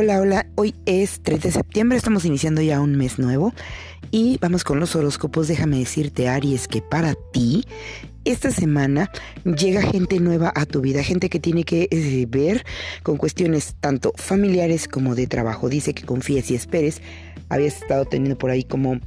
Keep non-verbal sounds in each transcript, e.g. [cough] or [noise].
Hola, hola, hoy es 3 de septiembre, estamos iniciando ya un mes nuevo y vamos con los horóscopos. Déjame decirte, Aries, que para ti esta semana llega gente nueva a tu vida, gente que tiene que eh, ver con cuestiones tanto familiares como de trabajo. Dice que confíes y esperes. Habías estado teniendo por ahí como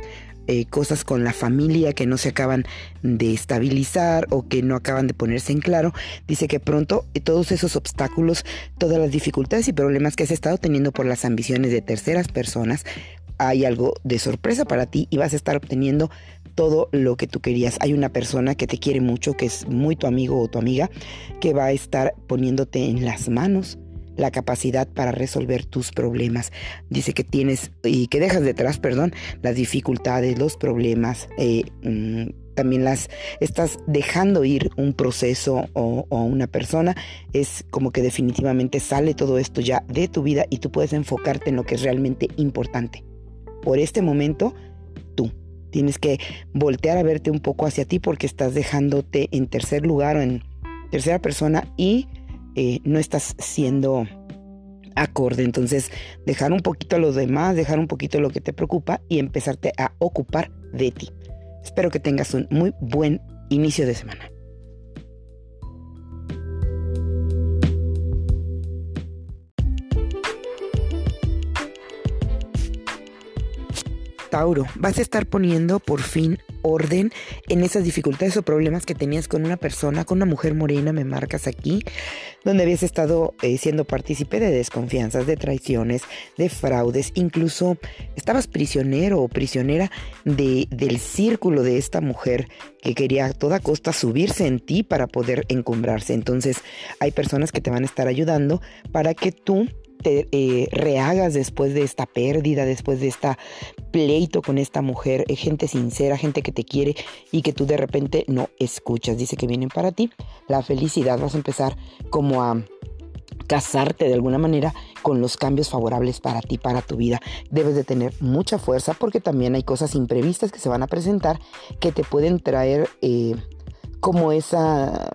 eh, cosas con la familia que no se acaban de estabilizar o que no acaban de ponerse en claro. Dice que pronto eh, todos esos obstáculos, todas las dificultades y problemas que has estado teniendo por las ambiciones de terceras personas, hay algo de sorpresa para ti y vas a estar obteniendo todo lo que tú querías. Hay una persona que te quiere mucho, que es muy tu amigo o tu amiga, que va a estar poniéndote en las manos la capacidad para resolver tus problemas. Dice que tienes y que dejas detrás, perdón, las dificultades, los problemas, eh, mm, también las estás dejando ir un proceso o, o, una persona, es como que definitivamente sale todo esto ya de tu vida y tú puedes enfocarte en lo que es realmente importante. Por este momento, tú tienes que voltear a verte un poco hacia ti porque estás dejándote en tercer lugar o en tercera persona y eh, no estás siendo acorde. Entonces, dejar un poquito a los demás, dejar un poquito lo que te preocupa y empezarte a ocupar de ti. Espero que tengas un muy buen inicio de semana. Tauro, vas a estar poniendo por fin orden en esas dificultades o problemas que tenías con una persona, con una mujer morena, me marcas aquí, donde habías estado eh, siendo partícipe de desconfianzas, de traiciones, de fraudes, incluso estabas prisionero o prisionera de, del círculo de esta mujer que quería a toda costa subirse en ti para poder encumbrarse. Entonces hay personas que te van a estar ayudando para que tú te eh, rehagas después de esta pérdida, después de esta pleito con esta mujer, eh, gente sincera, gente que te quiere y que tú de repente no escuchas. Dice que vienen para ti la felicidad, vas a empezar como a casarte de alguna manera con los cambios favorables para ti, para tu vida. Debes de tener mucha fuerza porque también hay cosas imprevistas que se van a presentar que te pueden traer eh, como esa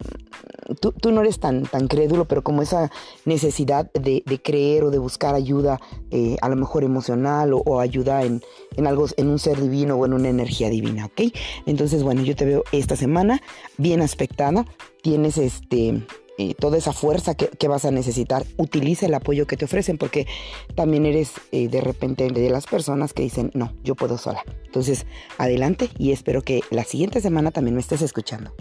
tú, no eres tan, tan crédulo, pero como esa necesidad de, creer o de buscar ayuda, eh, a lo mejor emocional o, ayuda en, algo, en un ser divino o en una energía divina, ¿ok? Entonces, bueno, yo te veo esta semana bien aspectada, tienes este... Eh, toda esa fuerza que, vas a necesitar, utiliza el apoyo que te ofrecen, porque también eres eh, de repente de las personas que dicen, no, yo puedo sola. Entonces, adelante y espero que la siguiente semana también me estés escuchando.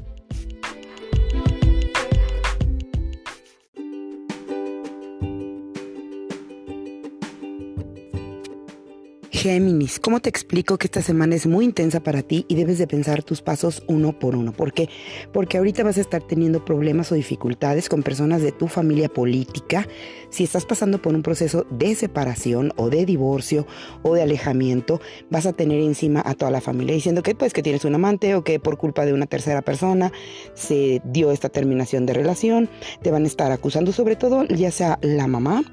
Géminis, ¿cómo te explico que esta semana es muy intensa para ti y debes de pensar tus pasos uno por uno? ¿Por qué? Porque ahorita vas a estar teniendo problemas o dificultades con personas de tu familia política. Si estás pasando por un proceso de separación o de divorcio o de alejamiento, vas a tener encima a toda la familia diciendo que pues que tienes un amante o que por culpa de una tercera persona se dio esta terminación de relación. Te van a estar acusando sobre todo ya sea la mamá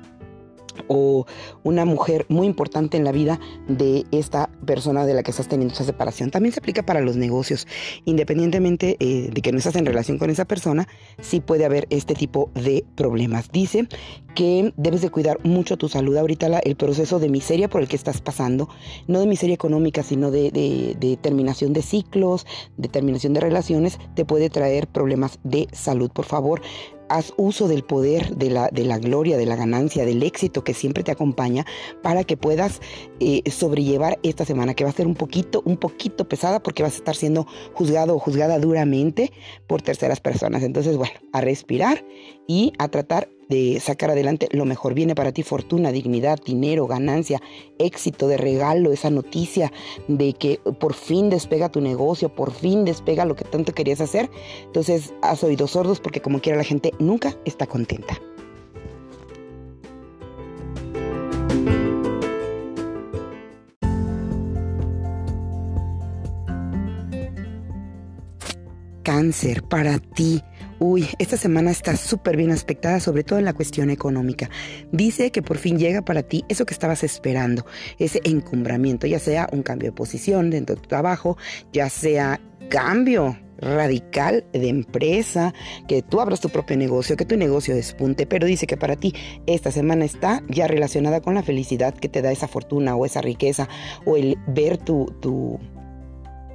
o una mujer muy importante en la vida de esta persona de la que estás teniendo esa separación. También se aplica para los negocios. Independientemente eh, de que no estás en relación con esa persona, sí puede haber este tipo de problemas. Dice que debes de cuidar mucho tu salud. Ahorita el proceso de miseria por el que estás pasando, no de miseria económica, sino de, de terminación de ciclos, de terminación de relaciones, te puede traer problemas de salud. Por favor, haz uso del poder, de la, de la gloria, de la ganancia, del éxito que siempre te acompaña para que puedas eh, sobrellevar esta semana que va a ser un poquito, un poquito pesada porque vas a estar siendo juzgado o juzgada duramente por terceras personas. Entonces, bueno, a respirar y a tratar de sacar adelante lo mejor. Viene para ti fortuna, dignidad, dinero, ganancia, éxito de regalo, esa noticia de que por fin despega tu negocio, por fin despega lo que tanto querías hacer. Entonces has oído sordos porque como quiera la gente nunca está contenta. Cáncer, para ti Uy, esta semana está súper bien aspectada, sobre todo en la cuestión económica. Dice que por fin llega para ti eso que estabas esperando, ese encumbramiento, ya sea un cambio de posición dentro de tu trabajo, ya sea cambio radical de empresa, que tú abras tu propio negocio, que tu negocio despunte, pero dice que para ti esta semana está ya relacionada con la felicidad que te da esa fortuna o esa riqueza o el ver tu, tu,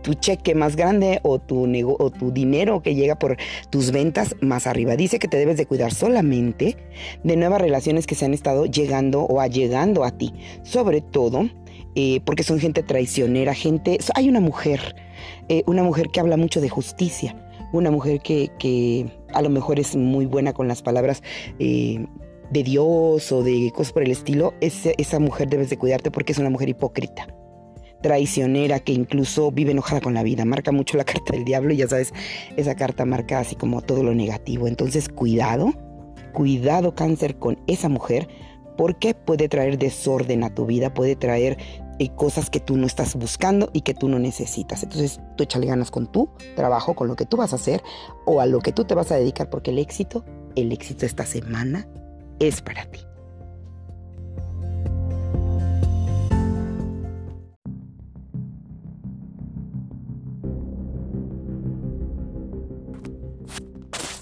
tu cheque más grande o tu, o tu dinero que llega por tus ventas más arriba. Dice que te debes de cuidar solamente de nuevas relaciones que se han estado llegando o allegando a ti, sobre todo eh, porque son gente traicionera, gente... Hay una mujer eh, una mujer que habla mucho de justicia, una mujer que, a lo mejor es muy buena con las palabras eh, de Dios o de cosas por el estilo, esa mujer debes de cuidarte porque es una mujer hipócrita traicionera que incluso vive enojada con la vida. Marca mucho la carta del diablo y ya sabes, esa carta marca así como todo lo negativo. Entonces, cuidado, cuidado cáncer con esa mujer porque puede traer desorden a tu vida, puede traer y cosas que tú no estás buscando y que tú no necesitas. Entonces tú échale ganas con tu trabajo, con lo que tú vas a hacer o a lo que tú te vas a dedicar porque el éxito, el éxito esta semana es para ti.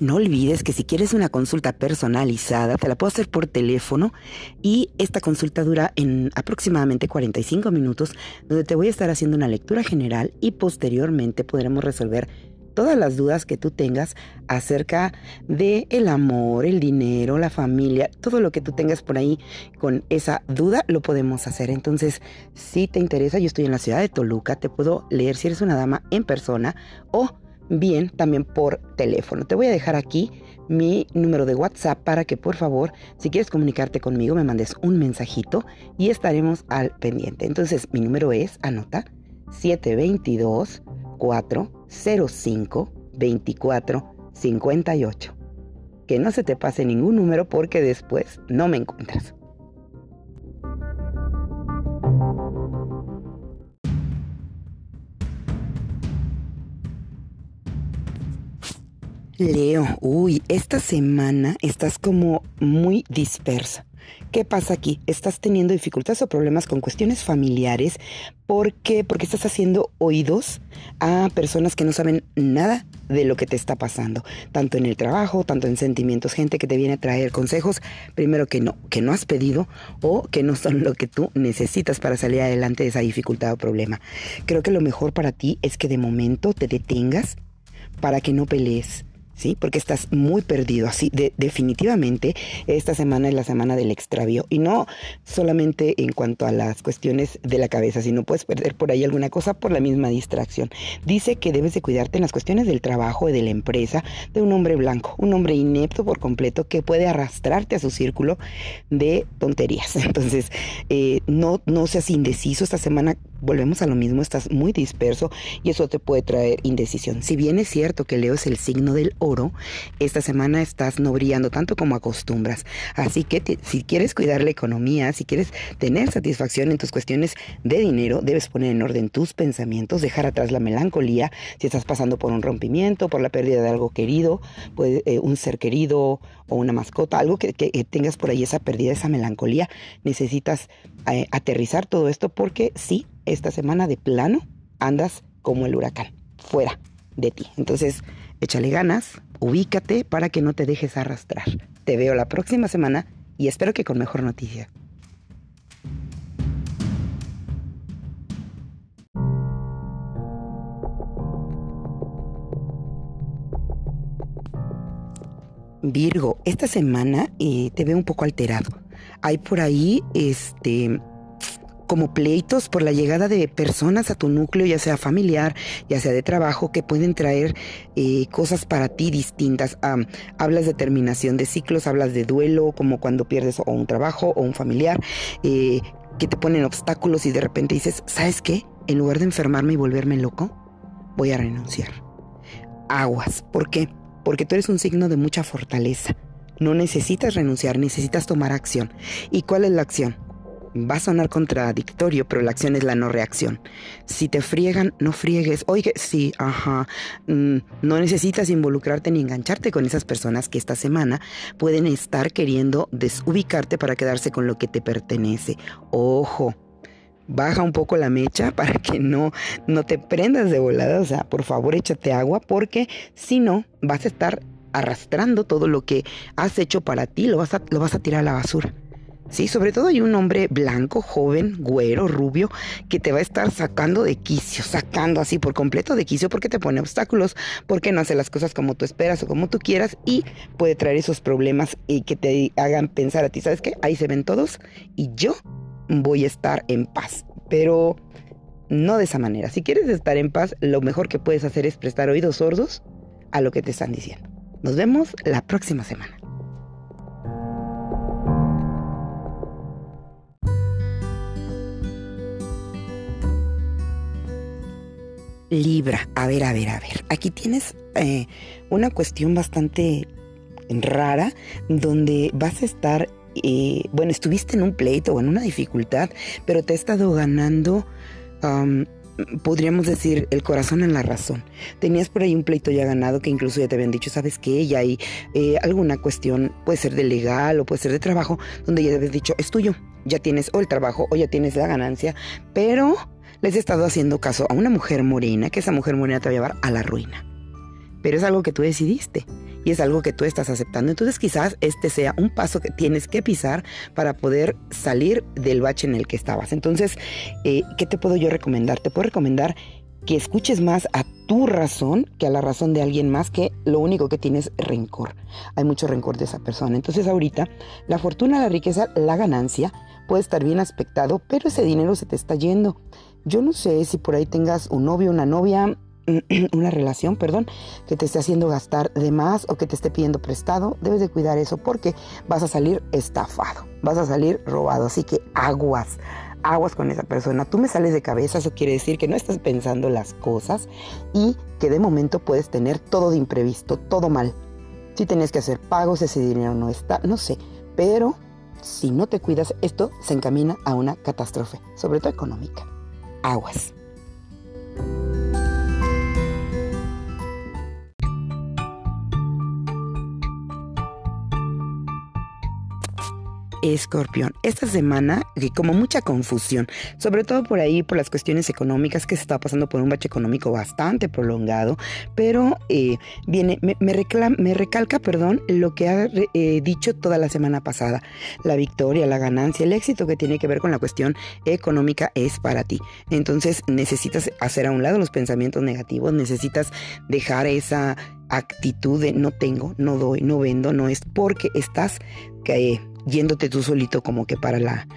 No olvides que si quieres una consulta personalizada, te la puedo hacer por teléfono y esta consulta dura en aproximadamente 45 minutos, donde te voy a estar haciendo una lectura general y posteriormente podremos resolver todas las dudas que tú tengas acerca de el amor, el dinero, la familia, todo lo que tú tengas por ahí con esa duda lo podemos hacer. Entonces, si te interesa, yo estoy en la ciudad de Toluca, te puedo leer si eres una dama en persona o bien también por teléfono. Te voy a dejar aquí mi número de WhatsApp para que por favor, si quieres comunicarte conmigo, me mandes un mensajito y estaremos al pendiente. Entonces, mi número es, anota, 722 405 2458. Que no se te pase ningún número porque después no me encuentras. Leo, uy, esta semana estás como muy dispersa. ¿Qué pasa aquí? Estás teniendo dificultades o problemas con cuestiones familiares. ¿Por qué? Porque estás haciendo oídos a personas que no saben nada de lo que te está pasando, tanto en el trabajo, tanto en sentimientos, gente que te viene a traer consejos, primero que no, que no has pedido o que no son lo que tú necesitas para salir adelante de esa dificultad o problema. Creo que lo mejor para ti es que de momento te detengas para que no pelees ¿sí? Porque estás muy perdido. Así, de, definitivamente, esta semana es la semana del extravío. Y no solamente en cuanto a las cuestiones de la cabeza, sino puedes perder por ahí alguna cosa por la misma distracción. Dice que debes de cuidarte en las cuestiones del trabajo y de la empresa de un hombre blanco, un hombre inepto por completo que puede arrastrarte a su círculo de tonterías. [laughs] Entonces, eh, no, no seas indeciso. Esta semana volvemos a lo mismo, estás muy disperso y eso te puede traer indecisión. Si bien es cierto que Leo es el signo del oro, esta semana estás no brillando tanto como acostumbras. Así que si quieres cuidar la economía, si quieres tener satisfacción en tus cuestiones de dinero, debes poner en orden tus pensamientos, dejar atrás la melancolía, si estás pasando por un rompimiento, por la pérdida de algo querido, puede, eh, un ser querido o una mascota, algo que, tengas por ahí esa pérdida, esa melancolía, necesitas eh, aterrizar todo esto porque sí, esta semana de plano andas como el huracán, fuera de ti. Entonces, échale ganas, ubícate para que no te dejes arrastrar. Te veo la próxima semana y espero que con mejor noticia. Virgo, esta semana eh, te veo un poco alterado. Hay por ahí, este, como pleitos por la llegada de personas a tu núcleo, ya sea familiar, ya sea de trabajo, que pueden traer eh, cosas para ti distintas. hablas de terminación de ciclos, hablas de duelo, como cuando pierdes o un trabajo o un familiar, eh, que te ponen obstáculos y de repente dices, ¿sabes qué? En lugar de enfermarme y volverme loco, voy a renunciar. Aguas, ¿por qué? Porque tú eres un signo de mucha fortaleza. No necesitas renunciar, necesitas tomar acción. ¿Y cuál es la acción? Va a sonar contradictorio, pero la acción es la no reacción. Si te friegan, no friegues. Oye, sí, ajá. Mm, no necesitas involucrarte ni engancharte con esas personas que esta semana pueden estar queriendo desubicarte para quedarse con lo que te pertenece. Ojo. baja un poco la mecha [laughs] para que no, no te prendas de volada. O sea, por favor échate agua porque si no vas a estar arrastrando todo lo que has hecho para ti, lo vas a, lo vas a tirar a la basura. Sí, sobre todo hay un hombre blanco, joven, güero, rubio, que te va a estar sacando de quicio, sacando así por completo de quicio porque te pone obstáculos, porque no hace las cosas como tú esperas o como tú quieras y puede traer esos problemas y que te hagan pensar a ti, ¿sabes qué? Ahí se ven todos y yo voy a estar en paz. Pero no de esa manera. Si quieres estar en paz, lo mejor que puedes hacer es prestar oídos sordos a lo que te están diciendo. Nos vemos la próxima semana. Libra, a ver, a ver, a ver. Aquí tienes eh, una cuestión bastante rara donde vas a estar, eh, bueno, estuviste en un pleito o en una dificultad, pero te ha estado ganando, podríamos decir, el corazón en la razón. Tenías por ahí un pleito ya ganado que incluso ya te habían dicho, ¿sabes qué? Ya hay eh, alguna cuestión, puede ser de legal o puede ser de trabajo, donde ya te habías dicho, es tuyo, ya tienes o el trabajo o ya tienes la ganancia, pero les he estado haciendo caso a una mujer morena, que esa mujer morena te va a llevar a la ruina. Pero es algo que tú decidiste y es algo que tú estás aceptando. Entonces quizás este sea un paso que tienes que pisar para poder salir del bache en el que estabas. Entonces, eh, ¿qué te puedo yo recomendar? Te puedo recomendar que escuches más a tu razón que a la razón de alguien más que lo único que tienes es rencor. Hay mucho rencor de esa persona. Entonces ahorita la fortuna, la riqueza, la ganancia puede estar bien aspectado, pero ese dinero se te está yendo. Yo no sé si por ahí tengas un novio, una novia, [clears throat] una relación, perdón, que te esté haciendo gastar de más o que te esté pidiendo prestado, debes de cuidar eso porque vas a salir estafado, vas a salir robado, así que aguas, aguas con esa persona. Tú me sales de cabeza, eso quiere decir que no estás pensando las cosas y que de momento puedes tener todo de imprevisto, todo mal. Si tienes que hacer pagos, ese dinero no está, no sé, pero si no te cuidas, esto se encamina a una catástrofe, sobre todo económica aguas. Escorpión, esta semana como mucha confusión, sobre todo por ahí por las cuestiones económicas que se está pasando por un bache económico bastante prolongado, pero eh, viene, me, me, recalca, perdón, lo que ha eh, dicho toda la semana pasada. La victoria, la ganancia, el éxito que tiene que ver con la cuestión económica es para ti. Entonces necesitas hacer a un lado los pensamientos negativos, necesitas dejar esa actitud de no tengo, no doy, no vendo, no es porque estás que yéndote tú solito como que para la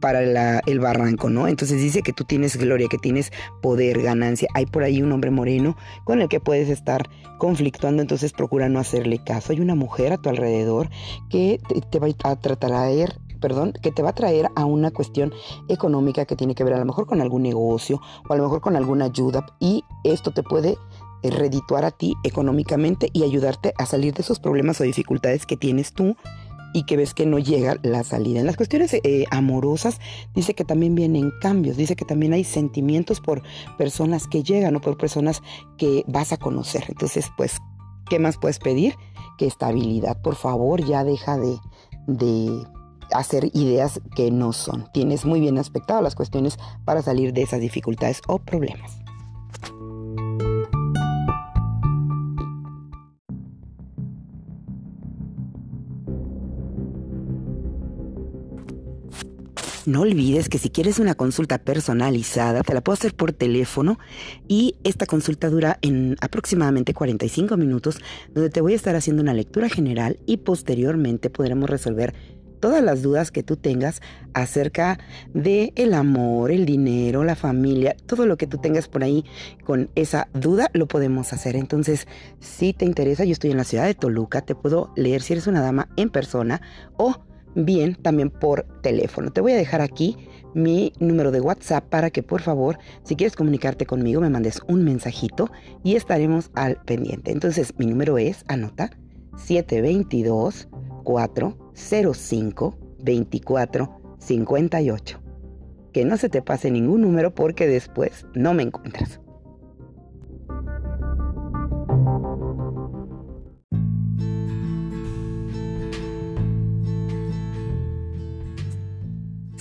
para la, el barranco, ¿no? Entonces dice que tú tienes gloria, que tienes poder, ganancia. Hay por ahí un hombre moreno con el que puedes estar conflictuando, entonces procura no hacerle caso. Hay una mujer a tu alrededor que te, va a tratar perdón, que te va a traer a una cuestión económica que tiene que ver a lo mejor con algún negocio o a lo mejor con alguna ayuda y esto te puede redituar a ti económicamente y ayudarte a salir de esos problemas o dificultades que tienes tú y que ves que no llega la salida. En las cuestiones eh, amorosas dice que también vienen cambios, dice que también hay sentimientos por personas que llegan o por personas que vas a conocer. Entonces, pues, ¿qué más puedes pedir? Que estabilidad, por favor, ya deja de, de hacer ideas que no son. Tienes muy bien aspectado las cuestiones para salir de esas dificultades o problemas. No olvides que si quieres una consulta personalizada, te la puedo hacer por teléfono y esta consulta dura en aproximadamente 45 minutos, donde te voy a estar haciendo una lectura general y posteriormente podremos resolver todas las dudas que tú tengas acerca de el amor, el dinero, la familia, todo lo que tú tengas por ahí con esa duda lo podemos hacer. Entonces, si te interesa, yo estoy en la ciudad de Toluca, te puedo leer si eres una dama en persona o bien también por teléfono. Te voy a dejar aquí mi número de WhatsApp para que por favor, si quieres comunicarte conmigo, me mandes un mensajito y estaremos al pendiente. Entonces, mi número es, anota, 722 405 2458. Que no se te pase ningún número porque después no me encuentras.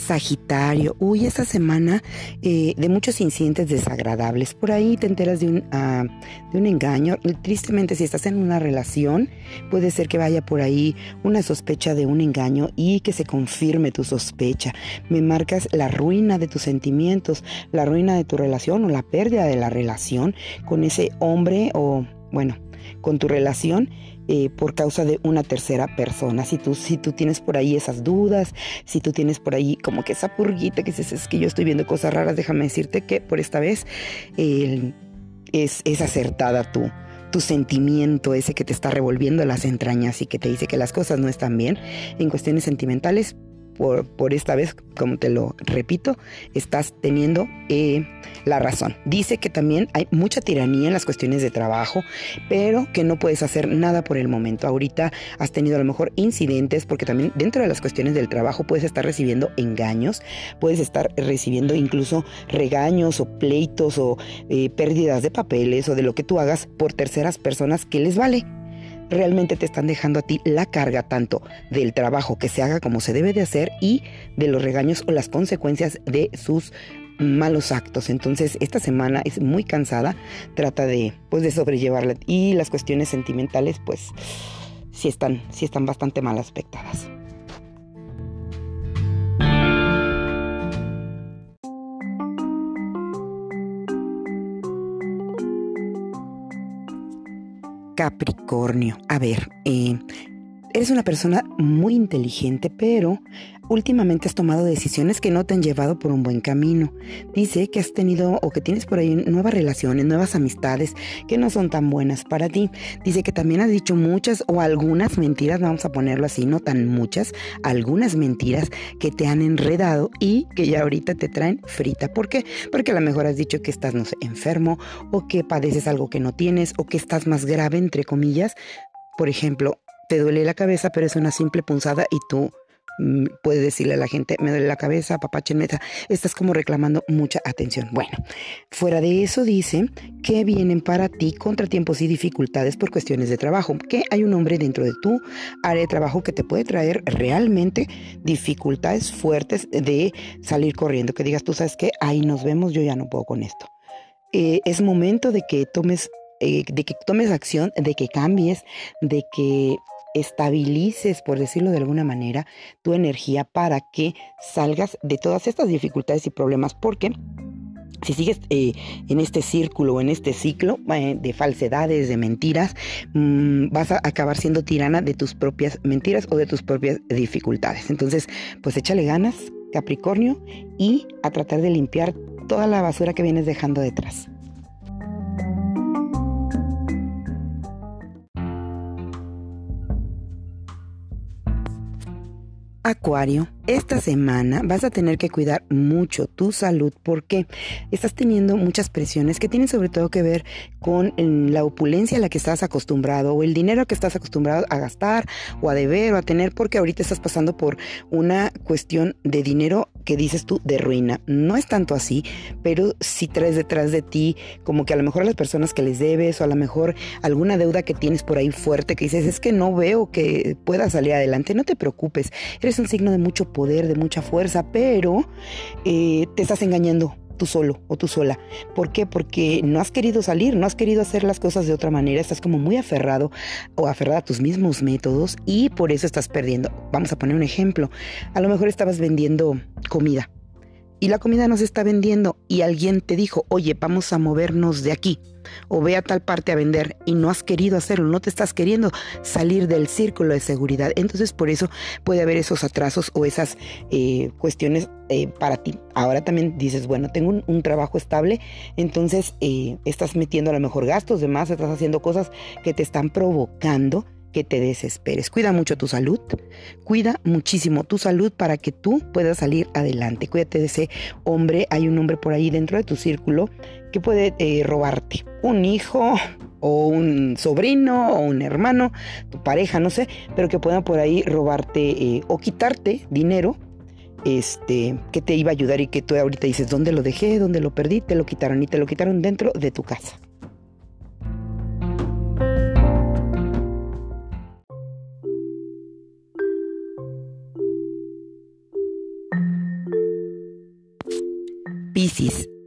Sagitario, uy, esta semana eh, de muchos incidentes desagradables. Por ahí te enteras de un, ah, de un engaño. Tristemente, si estás en una relación, puede ser que vaya por ahí una sospecha de un engaño y que se confirme tu sospecha. Me marcas la ruina de tus sentimientos, la ruina de tu relación o la pérdida de la relación con ese hombre o, bueno, con tu relación eh, por causa de una tercera persona. Si tú, si tú tienes por ahí esas dudas, si tú tienes por ahí como que esa purguita que dices, es que yo estoy viendo cosas raras, déjame decirte que por esta vez es, es acertada tu, tu sentimiento ese que te está revolviendo las entrañas y que te dice que las cosas no están bien en cuestiones sentimentales, por, esta vez, como te lo repito, estás teniendo eh, la razón. Dice que también hay mucha tiranía en las cuestiones de trabajo, pero que no puedes hacer nada por el momento. Ahorita has tenido a lo mejor incidentes, porque también dentro de las cuestiones del trabajo puedes estar recibiendo engaños, puedes estar recibiendo incluso regaños o pleitos o eh, pérdidas de papeles o de lo que tú hagas por terceras personas que les vale realmente te están dejando a ti la carga tanto del trabajo que se haga como se debe de hacer y de los regaños o las consecuencias de sus malos actos. Entonces, esta semana es muy cansada, trata de pues de sobrellevarla y las cuestiones sentimentales pues sí están sí están bastante mal aspectadas. Capricornio. A ver, eh, eres una persona muy inteligente, pero últimamente has tomado decisiones que no te han llevado por un buen camino. Dice que has tenido o que tienes por ahí nuevas relaciones, nuevas amistades que no son tan buenas para ti. Dice que también has dicho muchas o algunas mentiras, vamos a ponerlo así, no tan muchas, algunas mentiras que te han enredado y que ya ahorita te traen frita. ¿Por qué? Porque a lo mejor has dicho que estás, no sé, enfermo o que padeces algo que no tienes o que estás más grave, entre comillas. Por ejemplo, te duele la cabeza, pero es una simple punzada y tú Mm, puede decirle a la gente, me duele la cabeza, papá meta, estás como reclamando mucha atención. Bueno, fuera de eso dice que vienen para ti contratiempos y dificultades por cuestiones de trabajo, que hay un hombre dentro de tu área de trabajo que te puede traer realmente dificultades fuertes de salir corriendo, que digas, tú sabes que ahí nos vemos, yo ya no puedo con esto. Eh, es momento de que tomes eh, de que tomes acción, de que cambies, de que estabilices, por decirlo de alguna manera, tu energía para que salgas de todas estas dificultades y problemas, porque si sigues eh, en este círculo o en este ciclo eh, de falsedades, de mentiras, mm, vas a acabar siendo tirana de tus propias mentiras o de tus propias dificultades. Entonces, pues échale ganas, Capricornio, y a tratar de limpiar toda la basura que vienes dejando detrás. Acuario, esta semana vas a tener que cuidar mucho tu salud. Porque estás teniendo muchas presiones que tienen sobre todo que ver con la opulencia a la que estás acostumbrado o el dinero que estás acostumbrado a gastar o a deber o a tener porque ahorita estás pasando por una cuestión de dinero que dices tú de ruina. No es tanto así, pero si traes detrás de ti como que a lo mejor a las personas que les debes o a lo mejor alguna deuda que tienes por ahí fuerte que dices es que no veo que pueda salir adelante, no te preocupes, eres un signo de mucho poder, de mucha fuerza, pero eh, te estás engañando tú solo o tú sola. ¿Por qué? Porque no has querido salir, no has querido hacer las cosas de otra manera, estás como muy aferrado o aferrada a tus mismos métodos y por eso estás perdiendo. Vamos a poner un ejemplo. A lo mejor estabas vendiendo comida y la comida no se está vendiendo y alguien te dijo, oye, vamos a movernos de aquí o ve a tal parte a vender y no has querido hacerlo, no te estás queriendo salir del círculo de seguridad. Entonces por eso puede haber esos atrasos o esas eh, cuestiones eh, para ti. Ahora también dices, bueno, tengo un, trabajo estable, entonces eh, estás metiendo a lo mejor gastos de más, estás haciendo cosas que te están provocando que te desesperes. Cuida mucho tu salud, cuida muchísimo tu salud para que tú puedas salir adelante. Cuídate de ese hombre, hay un hombre por ahí dentro de tu círculo que puede eh, robarte. Un hijo o un sobrino o un hermano, tu pareja, no sé, pero que puedan por ahí robarte eh, o quitarte dinero este, que te iba a ayudar y que tú ahorita dices, ¿dónde lo dejé? ¿Dónde lo perdí? Te lo quitaron y te lo quitaron dentro de tu casa.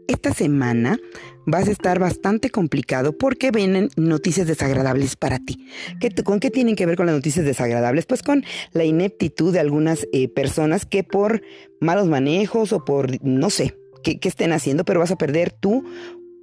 Esta semana vas a estar bastante complicado porque vienen noticias desagradables para ti. ¿Con qué tienen que ver con las noticias desagradables? Pues con la ineptitud de algunas eh, personas que por malos manejos o por, no sé, qué estén haciendo, pero vas a perder tú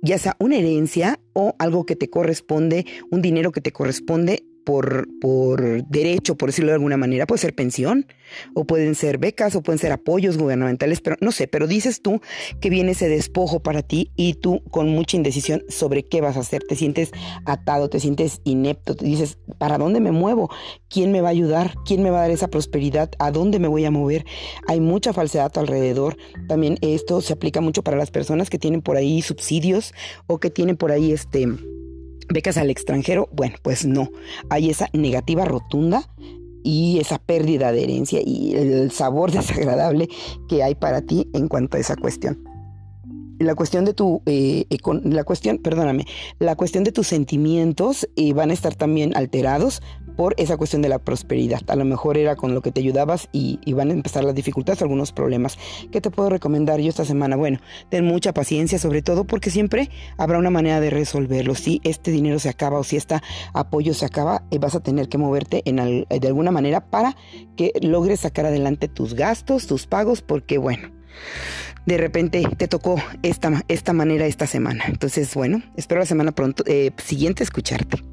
ya sea una herencia o algo que te corresponde, un dinero que te corresponde por, por derecho, por decirlo de alguna manera, puede ser pensión, o pueden ser becas, o pueden ser apoyos gubernamentales, pero no sé, pero dices tú que viene ese despojo para ti y tú con mucha indecisión sobre qué vas a hacer, te sientes atado, te sientes inepto, te dices, ¿para dónde me muevo? ¿Quién me va a ayudar? ¿Quién me va a dar esa prosperidad? ¿A dónde me voy a mover? Hay mucha falsedad alrededor. También esto se aplica mucho para las personas que tienen por ahí subsidios o que tienen por ahí este becas al extranjero, bueno, pues no, hay esa negativa rotunda y esa pérdida de herencia y el sabor [laughs] desagradable que hay para ti en cuanto a esa cuestión la cuestión de tu, eh, la cuestión, perdóname, la cuestión de tus sentimientos eh, van a estar también alterados por esa cuestión de la prosperidad. A lo mejor era con lo que te ayudabas y, van a empezar las dificultades, algunos problemas. ¿Qué te puedo recomendar yo esta semana? Bueno, ten mucha paciencia, sobre todo porque siempre habrá una manera de resolverlo. Si este dinero se acaba o si este apoyo se acaba, eh, vas a tener que moverte en de alguna manera para que logres sacar adelante tus gastos, tus pagos, porque bueno, de repente te tocó esta, esta manera esta semana. Entonces, bueno, espero la semana pronto, eh, siguiente escucharte.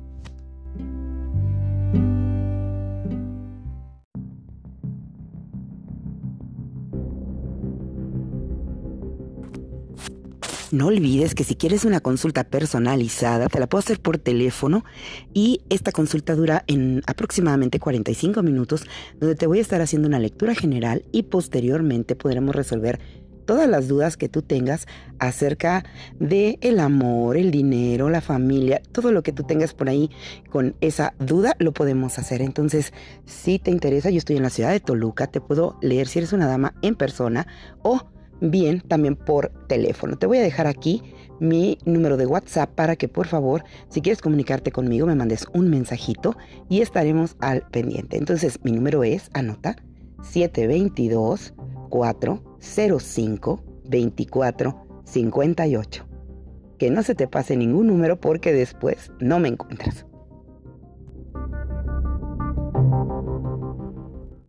No olvides que si quieres una consulta personalizada, te la puedo hacer por teléfono y esta consulta dura en aproximadamente 45 minutos, donde te voy a estar haciendo una lectura general y posteriormente podremos resolver todas las dudas que tú tengas acerca de el amor, el dinero, la familia, todo lo que tú tengas por ahí con esa duda lo podemos hacer. Entonces, si te interesa, yo estoy en la ciudad de Toluca, te puedo leer si eres una dama en persona o bien también por teléfono. Te voy a dejar aquí mi número de WhatsApp para que por favor, si quieres comunicarte conmigo, me mandes un mensajito y estaremos al pendiente. Entonces, mi número es, anota, 722 405 2458. Que no se te pase ningún número porque después no me encuentras.